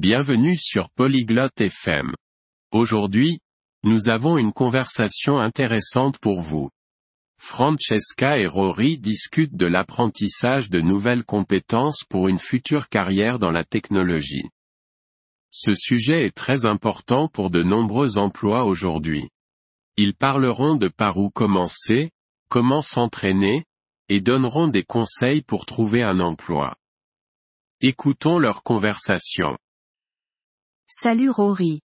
Bienvenue sur Polyglotte FM. Aujourd'hui, nous avons une conversation intéressante pour vous. Francesca et Rory discutent de l'apprentissage de nouvelles compétences pour une future carrière dans la technologie. Ce sujet est très important pour de nombreux emplois aujourd'hui. Ils parleront de par où commencer, comment s'entraîner, et donneront des conseils pour trouver un emploi. Écoutons leur conversation. Salut Rory.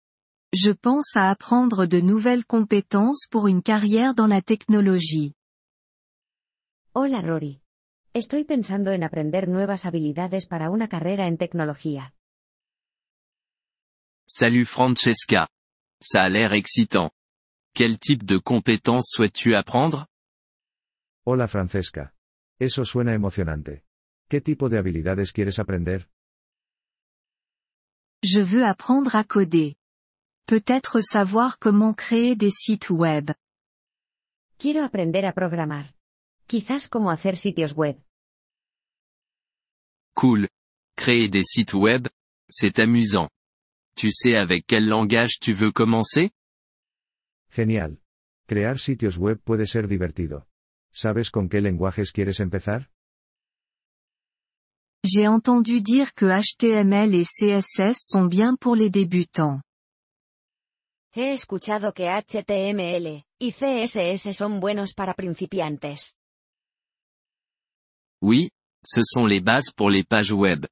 Je pense à apprendre de nouvelles compétences pour une carrière dans la technologie. Hola Rory. Estoy pensando en aprender nuevas habilidades para una carrera en tecnología. Salut Francesca. Ça a l'air excitant. Quel type de compétences souhaites-tu apprendre? Hola Francesca. Eso suena emocionante. ¿Qué tipo de habilidades quieres aprender? Je veux apprendre à coder. Peut-être savoir comment créer des sites web. Quiero aprender a programar. Quizás cómo hacer sitios web. Cool. Créer des sites web, c'est amusant. Tu sais avec quel langage tu veux commencer? Genial. Crear sitios web puede ser divertido. ¿Sabes con qué lenguajes quieres empezar? J'ai entendu dire que HTML et CSS sont bien pour les débutants. He escuchado que HTML y CSS son buenos para principiantes. Oui, ce sont les bases pour les pages web.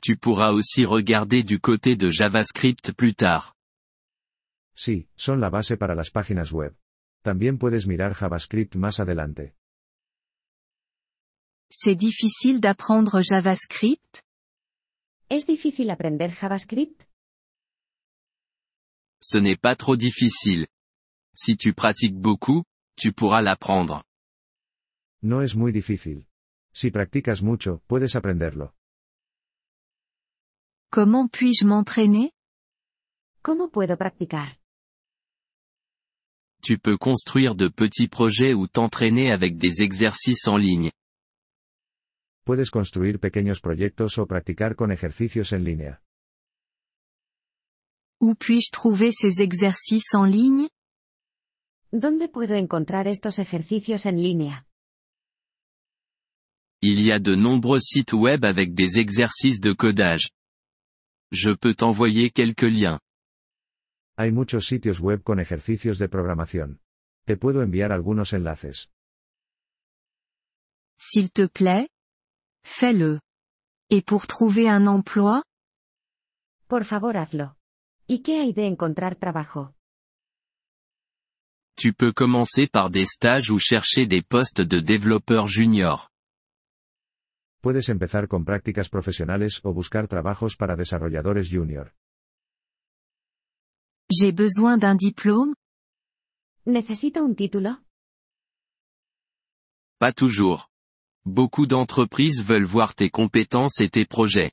Tu pourras aussi regarder du côté de JavaScript plus tard. Sí, son la base para las páginas web. También puedes mirar JavaScript más adelante. C'est difficile d'apprendre JavaScript? ¿Es difícil aprender JavaScript? Ce n'est pas trop difficile. Si tu pratiques beaucoup, tu pourras l'apprendre. No es muy difícil. Si practicas mucho, puedes aprenderlo. Comment puis-je m'entraîner? ¿Cómo puedo practicar? Tu peux construire de petits projets ou t'entraîner avec des exercices en ligne. Puedes construir pequeños proyectos o practicar con ejercicios en línea. Où puis-je trouver ces exercices en ligne ¿Dónde puedo encontrar estos ejercicios en línea? Il y a de nombreux sites web avec des exercices de codage. Je peux t'envoyer quelques liens. Hay muchos sitios web con ejercicios de programación. Te puedo enviar algunos enlaces. S'il te plaît Fais-le. Et pour trouver un emploi? Por favor hazlo. ¿Y qué hay de encontrar trabajo? Tu peux commencer par des stages ou chercher des postes de développeur junior. Puedes empezar con prácticas profesionales o buscar trabajos para desarrolladores junior. J'ai besoin d'un diplôme? ¿Necesito un título? Pas toujours. Beaucoup d'entreprises veulent voir tes compétences et tes projets.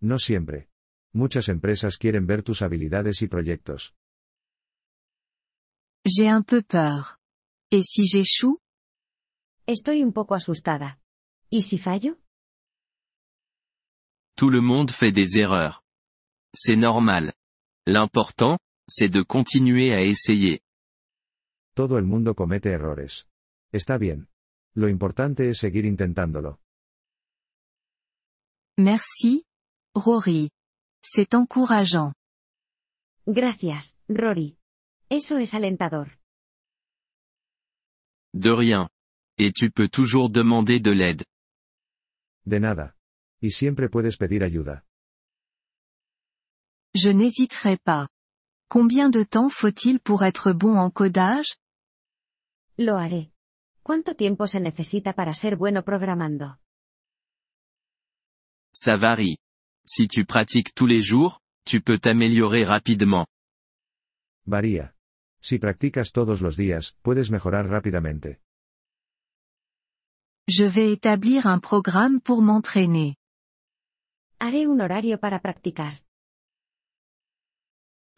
No siempre. Muchas empresas quieren ver tus habilidades y proyectos. J'ai un peu peur. Et si j'échoue? Estoy un poco asustada. ¿Y si fallo? Tout le monde fait des erreurs. C'est normal. L'important, c'est de continuer à essayer. Todo el mundo comete errores. Está bien. Lo importante es seguir intentándolo. Merci, Rory. C'est encourageant. Gracias, Rory. Eso es alentador. De rien. Et tu peux toujours demander de l'aide. De nada. Y siempre puedes pedir ayuda. Je n'hésiterai pas. Combien de temps faut-il pour être bon en codage? Lo haré. ¿Cuánto tiempo se necesita para ser bueno programando? Ça varie. Si tu pratiques tous les jours, tu peux t'améliorer rapidement. Varía. Si practicas todos los días, puedes mejorar rápidamente. Je vais établir un programme pour m'entraîner. Haré un horario para practicar.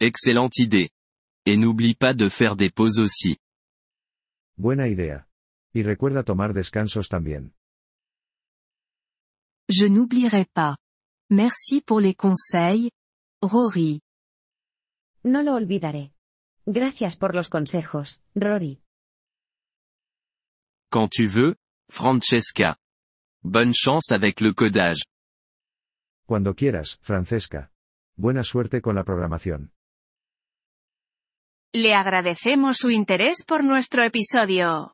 Excellente idée. Et n'oublie pas de faire des pauses aussi. Buena idea. Y recuerda tomar descansos también. Je n'oublierai pas. Merci pour les conseils, Rory. No lo olvidaré. Gracias por los consejos, Rory. Quand tu veux, Francesca. Bonne chance avec le codage. Cuando quieras, Francesca. Buena suerte con la programación. Le agradecemos su interés por nuestro episodio.